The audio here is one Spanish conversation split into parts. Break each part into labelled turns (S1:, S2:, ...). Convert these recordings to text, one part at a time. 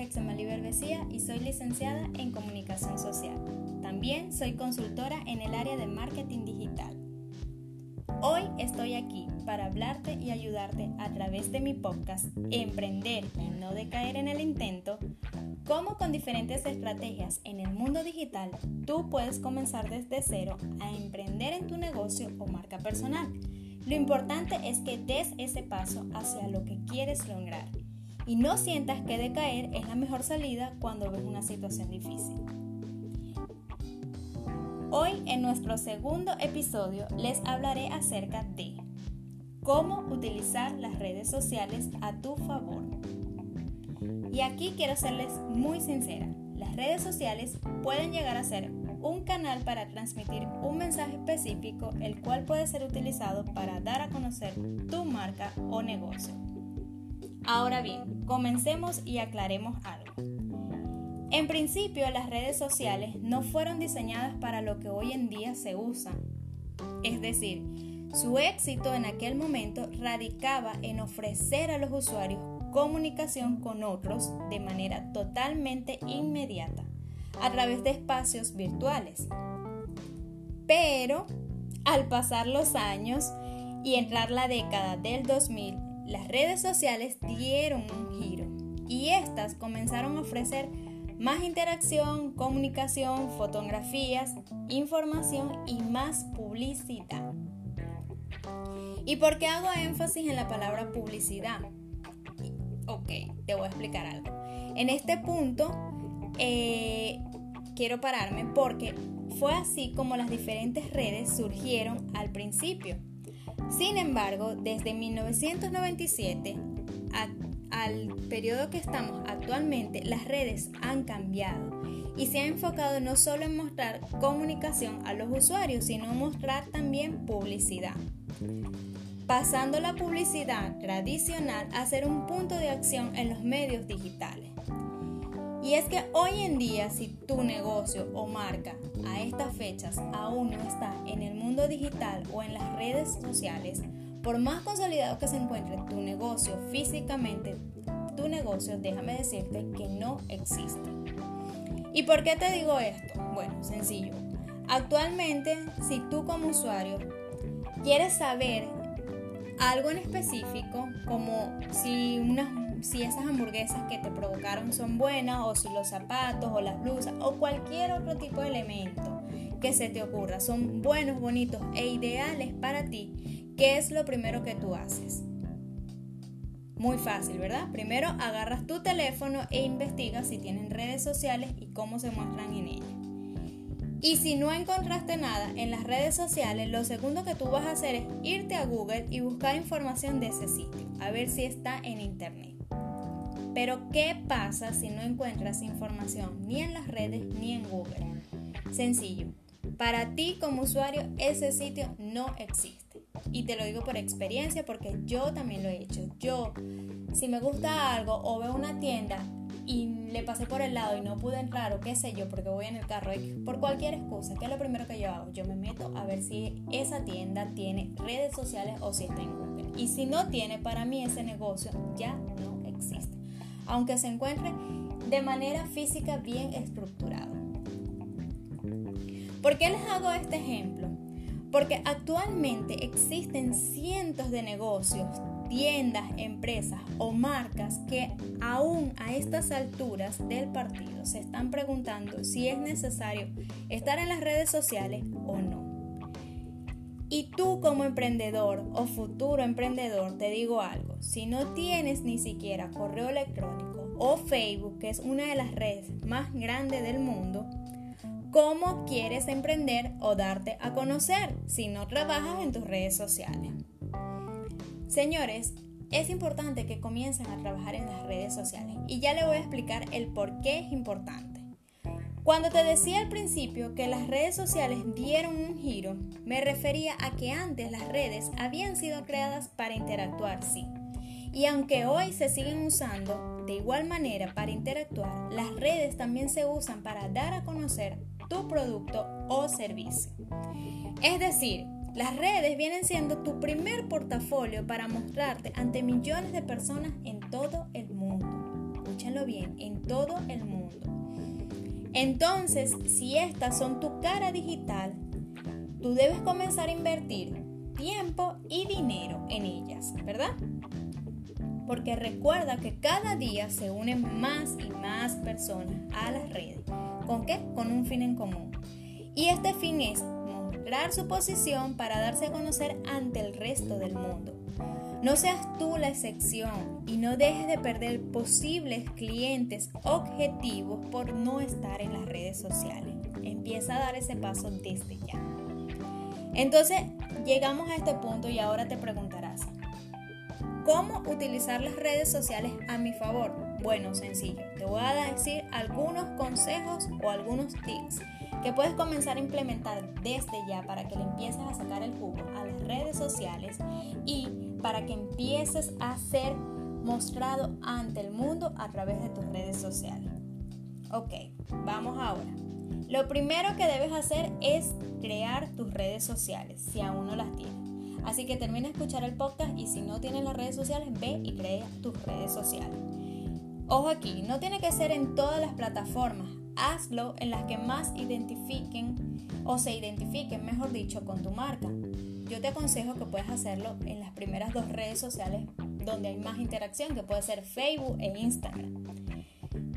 S1: es Berbecía y soy licenciada en Comunicación Social. También soy consultora en el área de marketing digital. Hoy estoy aquí para hablarte y ayudarte a través de mi podcast Emprender y no decaer en el intento, cómo con diferentes estrategias en el mundo digital tú puedes comenzar desde cero a emprender en tu negocio o marca personal. Lo importante es que des ese paso hacia lo que quieres lograr y no sientas que decaer es la mejor salida cuando ves una situación difícil. Hoy en nuestro segundo episodio les hablaré acerca de cómo utilizar las redes sociales a tu favor. Y aquí quiero serles muy sincera, las redes sociales pueden llegar a ser un canal para transmitir un mensaje específico el cual puede ser utilizado para dar a conocer tu marca o negocio. Ahora bien, comencemos y aclaremos algo. En principio, las redes sociales no fueron diseñadas para lo que hoy en día se usa. Es decir, su éxito en aquel momento radicaba en ofrecer a los usuarios comunicación con otros de manera totalmente inmediata, a través de espacios virtuales. Pero, al pasar los años y entrar la década del 2000, las redes sociales dieron un giro y estas comenzaron a ofrecer más interacción, comunicación, fotografías, información y más publicidad. ¿Y por qué hago énfasis en la palabra publicidad? Ok, te voy a explicar algo. En este punto eh, quiero pararme porque fue así como las diferentes redes surgieron al principio. Sin embargo, desde 1997 al periodo que estamos actualmente, las redes han cambiado y se ha enfocado no solo en mostrar comunicación a los usuarios, sino mostrar también publicidad. Pasando la publicidad tradicional a ser un punto de acción en los medios digitales. Y es que hoy en día si tu negocio o marca a estas fechas aún no está en el mundo digital o en las redes sociales, por más consolidado que se encuentre tu negocio físicamente, tu negocio, déjame decirte que no existe. ¿Y por qué te digo esto? Bueno, sencillo. Actualmente, si tú como usuario quieres saber algo en específico, como si unas si esas hamburguesas que te provocaron son buenas o si los zapatos o las blusas o cualquier otro tipo de elemento que se te ocurra son buenos, bonitos e ideales para ti, ¿qué es lo primero que tú haces? Muy fácil, ¿verdad? Primero agarras tu teléfono e investigas si tienen redes sociales y cómo se muestran en ellas. Y si no encontraste nada en las redes sociales, lo segundo que tú vas a hacer es irte a Google y buscar información de ese sitio, a ver si está en internet. Pero ¿qué pasa si no encuentras información ni en las redes ni en Google? Sencillo, para ti como usuario ese sitio no existe. Y te lo digo por experiencia porque yo también lo he hecho. Yo, si me gusta algo o veo una tienda y le pasé por el lado y no pude entrar o qué sé yo porque voy en el carro por cualquier excusa, ¿qué es lo primero que yo hago? Yo me meto a ver si esa tienda tiene redes sociales o si está en Google. Y si no tiene, para mí ese negocio ya no aunque se encuentre de manera física bien estructurado. ¿Por qué les hago este ejemplo? Porque actualmente existen cientos de negocios, tiendas, empresas o marcas que aún a estas alturas del partido se están preguntando si es necesario estar en las redes sociales o no. Y tú como emprendedor o futuro emprendedor, te digo algo, si no tienes ni siquiera correo electrónico o Facebook, que es una de las redes más grandes del mundo, ¿cómo quieres emprender o darte a conocer si no trabajas en tus redes sociales? Señores, es importante que comiencen a trabajar en las redes sociales y ya le voy a explicar el por qué es importante. Cuando te decía al principio que las redes sociales dieron un giro, me refería a que antes las redes habían sido creadas para interactuar, sí. Y aunque hoy se siguen usando de igual manera para interactuar, las redes también se usan para dar a conocer tu producto o servicio. Es decir, las redes vienen siendo tu primer portafolio para mostrarte ante millones de personas en todo el mundo escúchenlo bien, en todo el mundo. Entonces, si estas son tu cara digital, tú debes comenzar a invertir tiempo y dinero en ellas, ¿verdad? Porque recuerda que cada día se unen más y más personas a las redes. ¿Con qué? Con un fin en común. Y este fin es mostrar su posición para darse a conocer ante el resto del mundo. No seas tú la excepción y no dejes de perder posibles clientes objetivos por no estar en las redes sociales. Empieza a dar ese paso desde ya. Entonces, llegamos a este punto y ahora te preguntarás, ¿cómo utilizar las redes sociales a mi favor? Bueno, sencillo. Te voy a decir algunos consejos o algunos tips que puedes comenzar a implementar desde ya para que le empieces a sacar el jugo a las redes sociales y para que empieces a ser mostrado ante el mundo a través de tus redes sociales. Ok, vamos ahora. Lo primero que debes hacer es crear tus redes sociales, si aún no las tienes. Así que termina de escuchar el podcast y si no tienes las redes sociales, ve y crea tus redes sociales. Ojo aquí, no tiene que ser en todas las plataformas hazlo en las que más identifiquen o se identifiquen, mejor dicho, con tu marca. Yo te aconsejo que puedas hacerlo en las primeras dos redes sociales donde hay más interacción, que puede ser Facebook e Instagram.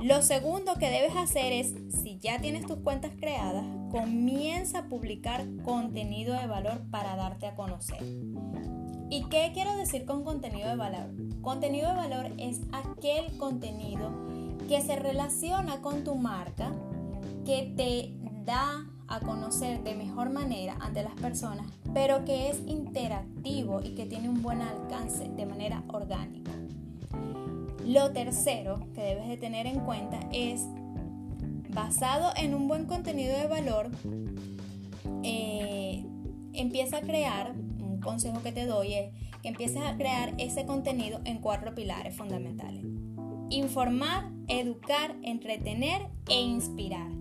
S1: Lo segundo que debes hacer es, si ya tienes tus cuentas creadas, comienza a publicar contenido de valor para darte a conocer. ¿Y qué quiero decir con contenido de valor? Contenido de valor es aquel contenido que se relaciona con tu marca, que te da a conocer de mejor manera ante las personas, pero que es interactivo y que tiene un buen alcance de manera orgánica. Lo tercero que debes de tener en cuenta es, basado en un buen contenido de valor, eh, empieza a crear, un consejo que te doy es que empieces a crear ese contenido en cuatro pilares fundamentales. Informar, educar, entretener e inspirar.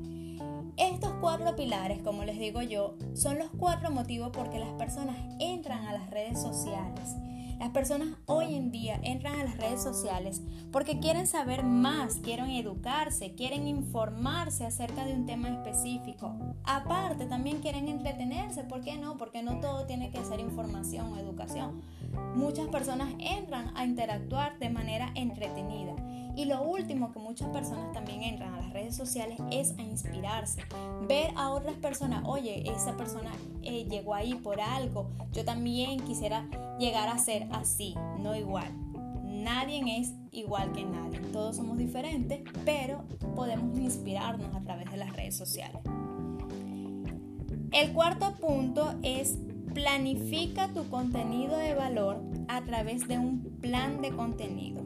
S1: Estos cuatro pilares, como les digo yo, son los cuatro motivos por que las personas entran a las redes sociales. Las personas hoy en día entran a las redes sociales porque quieren saber más, quieren educarse, quieren informarse acerca de un tema específico. Aparte, también quieren entretenerse. ¿Por qué no? Porque no todo tiene que ser información o educación. Muchas personas entran a interactuar de manera entretenida. Y lo último que muchas personas también entran a las redes sociales es a inspirarse. Ver a otras personas, oye, esa persona eh, llegó ahí por algo, yo también quisiera llegar a ser así, no igual. Nadie es igual que nadie, todos somos diferentes, pero podemos inspirarnos a través de las redes sociales. El cuarto punto es planifica tu contenido de valor a través de un plan de contenido.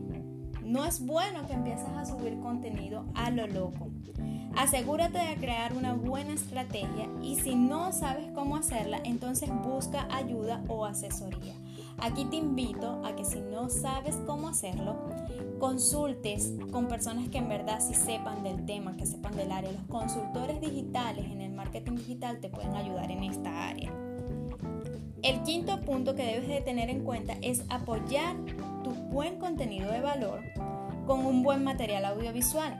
S1: No es bueno que empieces a subir contenido a lo loco. Asegúrate de crear una buena estrategia y si no sabes cómo hacerla, entonces busca ayuda o asesoría. Aquí te invito a que si no sabes cómo hacerlo, consultes con personas que en verdad sí sepan del tema, que sepan del área. Los consultores digitales en el marketing digital te pueden ayudar en esta área. El quinto punto que debes de tener en cuenta es apoyar tu buen contenido de valor con un buen material audiovisual,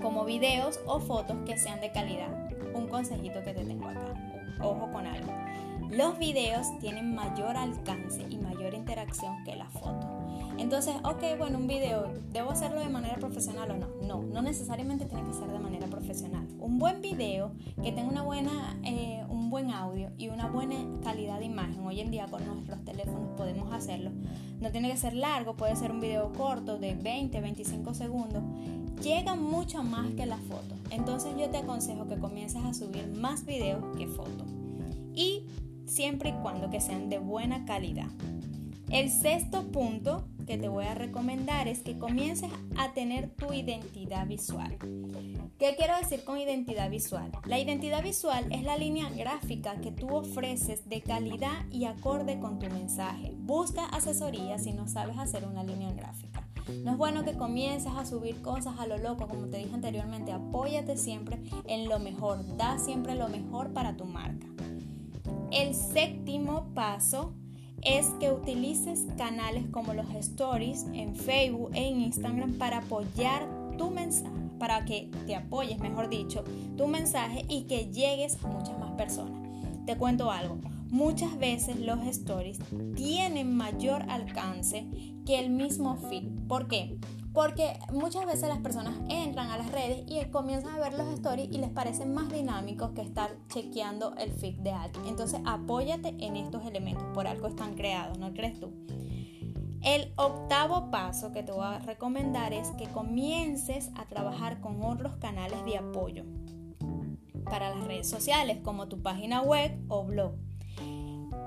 S1: como videos o fotos que sean de calidad. Un consejito que te tengo acá, ojo con algo. Los videos tienen mayor alcance y mayor interacción que las fotos. Entonces, ok, bueno, un video, ¿debo hacerlo de manera profesional o no? No, no necesariamente tiene que ser de manera profesional. Un buen video que tenga una buena, eh, un buen audio y una buena calidad de imagen, hoy en día con nuestros teléfonos podemos hacerlo. No tiene que ser largo, puede ser un video corto de 20, 25 segundos. Llega mucho más que la foto. Entonces yo te aconsejo que comiences a subir más videos que fotos. Y siempre y cuando que sean de buena calidad. El sexto punto que te voy a recomendar es que comiences a tener tu identidad visual. ¿Qué quiero decir con identidad visual? La identidad visual es la línea gráfica que tú ofreces de calidad y acorde con tu mensaje. Busca asesoría si no sabes hacer una línea gráfica. No es bueno que comiences a subir cosas a lo loco, como te dije anteriormente, apóyate siempre en lo mejor, da siempre lo mejor para tu marca. El séptimo paso es que utilices canales como los stories en Facebook e en Instagram para apoyar tu mensaje, para que te apoyes, mejor dicho, tu mensaje y que llegues a muchas más personas. Te cuento algo, muchas veces los stories tienen mayor alcance que el mismo feed. ¿Por qué? Porque muchas veces las personas entran a las redes y comienzan a ver los stories y les parecen más dinámicos que estar chequeando el feed de alguien. Entonces apóyate en estos elementos, por algo están creados, ¿no crees tú? El octavo paso que te voy a recomendar es que comiences a trabajar con otros canales de apoyo para las redes sociales como tu página web o blog.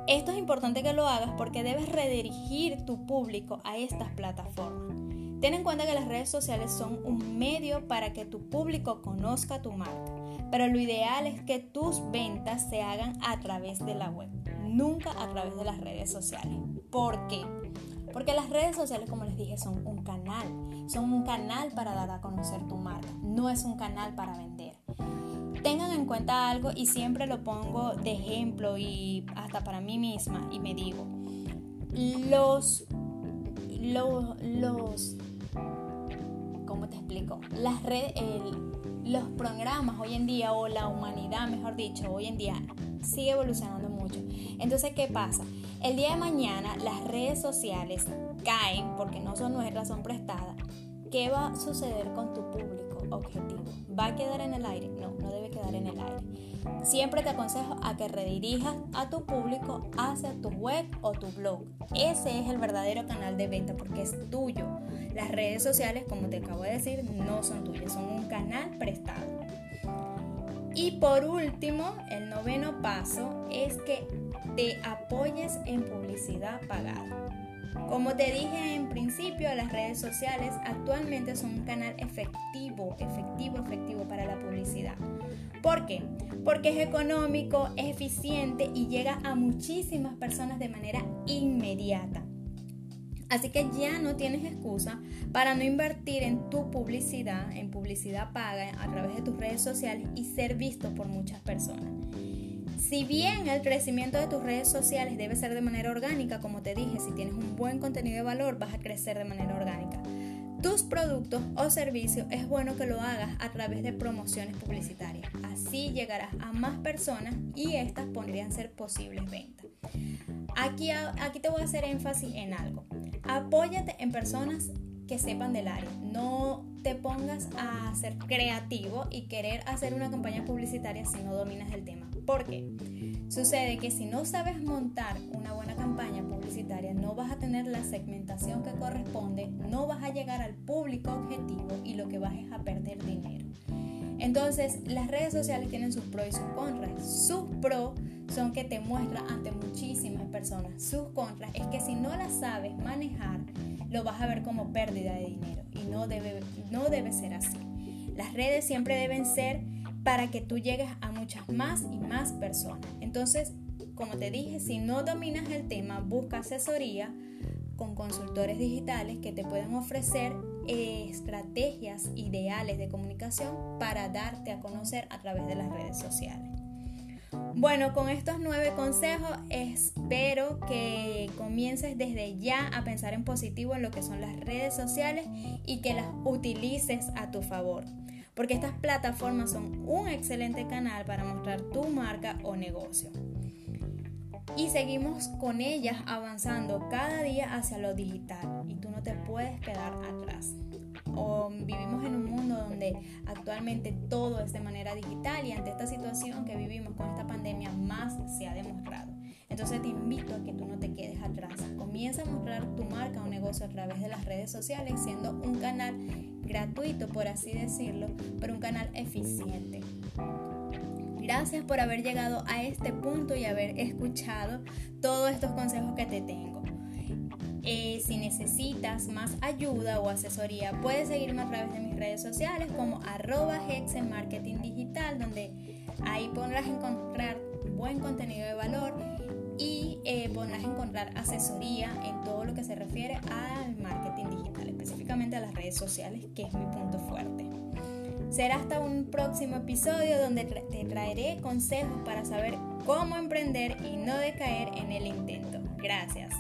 S1: Esto es importante que lo hagas porque debes redirigir tu público a estas plataformas. Ten en cuenta que las redes sociales son un medio para que tu público conozca tu marca, pero lo ideal es que tus ventas se hagan a través de la web, nunca a través de las redes sociales. ¿Por qué? Porque las redes sociales, como les dije, son un canal, son un canal para dar a conocer tu marca, no es un canal para vender. Tengan en cuenta algo y siempre lo pongo de ejemplo y hasta para mí misma y me digo, los, los, los ¿cómo te explico? Las redes, los programas hoy en día, o la humanidad, mejor dicho, hoy en día sigue evolucionando mucho. Entonces, ¿qué pasa? El día de mañana las redes sociales caen porque no son nuestras, son prestadas. ¿Qué va a suceder con tu público objetivo? ¿Va a quedar en el aire? No, no debe quedar en el aire. Siempre te aconsejo a que redirijas a tu público hacia tu web o tu blog. Ese es el verdadero canal de venta porque es tuyo. Las redes sociales, como te acabo de decir, no son tuyas, son un canal prestado. Y por último, el noveno paso es que te apoyes en publicidad pagada. Como te dije en principio, las redes sociales actualmente son un canal efectivo, efectivo, efectivo para la publicidad. ¿Por qué? Porque es económico, es eficiente y llega a muchísimas personas de manera inmediata. Así que ya no tienes excusa para no invertir en tu publicidad, en publicidad paga a través de tus redes sociales y ser visto por muchas personas. Si bien el crecimiento de tus redes sociales debe ser de manera orgánica, como te dije, si tienes un buen contenido de valor vas a crecer de manera orgánica. Tus productos o servicios es bueno que lo hagas a través de promociones publicitarias. Así llegarás a más personas y estas podrían ser posibles ventas. Aquí, aquí te voy a hacer énfasis en algo. Apóyate en personas que sepan del área. No te pongas a ser creativo y querer hacer una campaña publicitaria si no dominas el tema. ¿Por qué? Sucede que si no sabes montar una buena campaña publicitaria, no vas a tener la segmentación que corresponde, no vas a llegar al público objetivo y lo que vas es a perder dinero. Entonces, las redes sociales tienen sus pros y sus contras. Sus pros son que te muestran ante muchísimas personas. Sus contras es que si no las sabes manejar, lo vas a ver como pérdida de dinero y no debe, no debe ser así. Las redes siempre deben ser para que tú llegues a muchas más y más personas. Entonces, como te dije, si no dominas el tema, busca asesoría con consultores digitales que te pueden ofrecer eh, estrategias ideales de comunicación para darte a conocer a través de las redes sociales. Bueno, con estos nueve consejos espero que comiences desde ya a pensar en positivo en lo que son las redes sociales y que las utilices a tu favor, porque estas plataformas son un excelente canal para mostrar tu marca o negocio y seguimos con ellas avanzando cada día hacia lo digital y tú no te puedes quedar atrás. O vivimos en un mundo donde actualmente todo es de manera digital y ante esta situación que vivimos con esta pandemia más se ha demostrado. Entonces te invito a que tú no te quedes atrás. Comienza a mostrar tu marca o negocio a través de las redes sociales siendo un canal gratuito, por así decirlo, pero un canal eficiente. Gracias por haber llegado a este punto y haber escuchado todos estos consejos que te tengo. Eh, si necesitas más ayuda o asesoría, puedes seguirme a través de mis redes sociales como arroba Hexen Marketing Digital, donde ahí podrás encontrar buen contenido de valor y eh, podrás encontrar asesoría en todo lo que se refiere al marketing digital, específicamente a las redes sociales, que es mi punto fuerte. Será hasta un próximo episodio donde te traeré consejos para saber cómo emprender y no decaer en el intento. Gracias.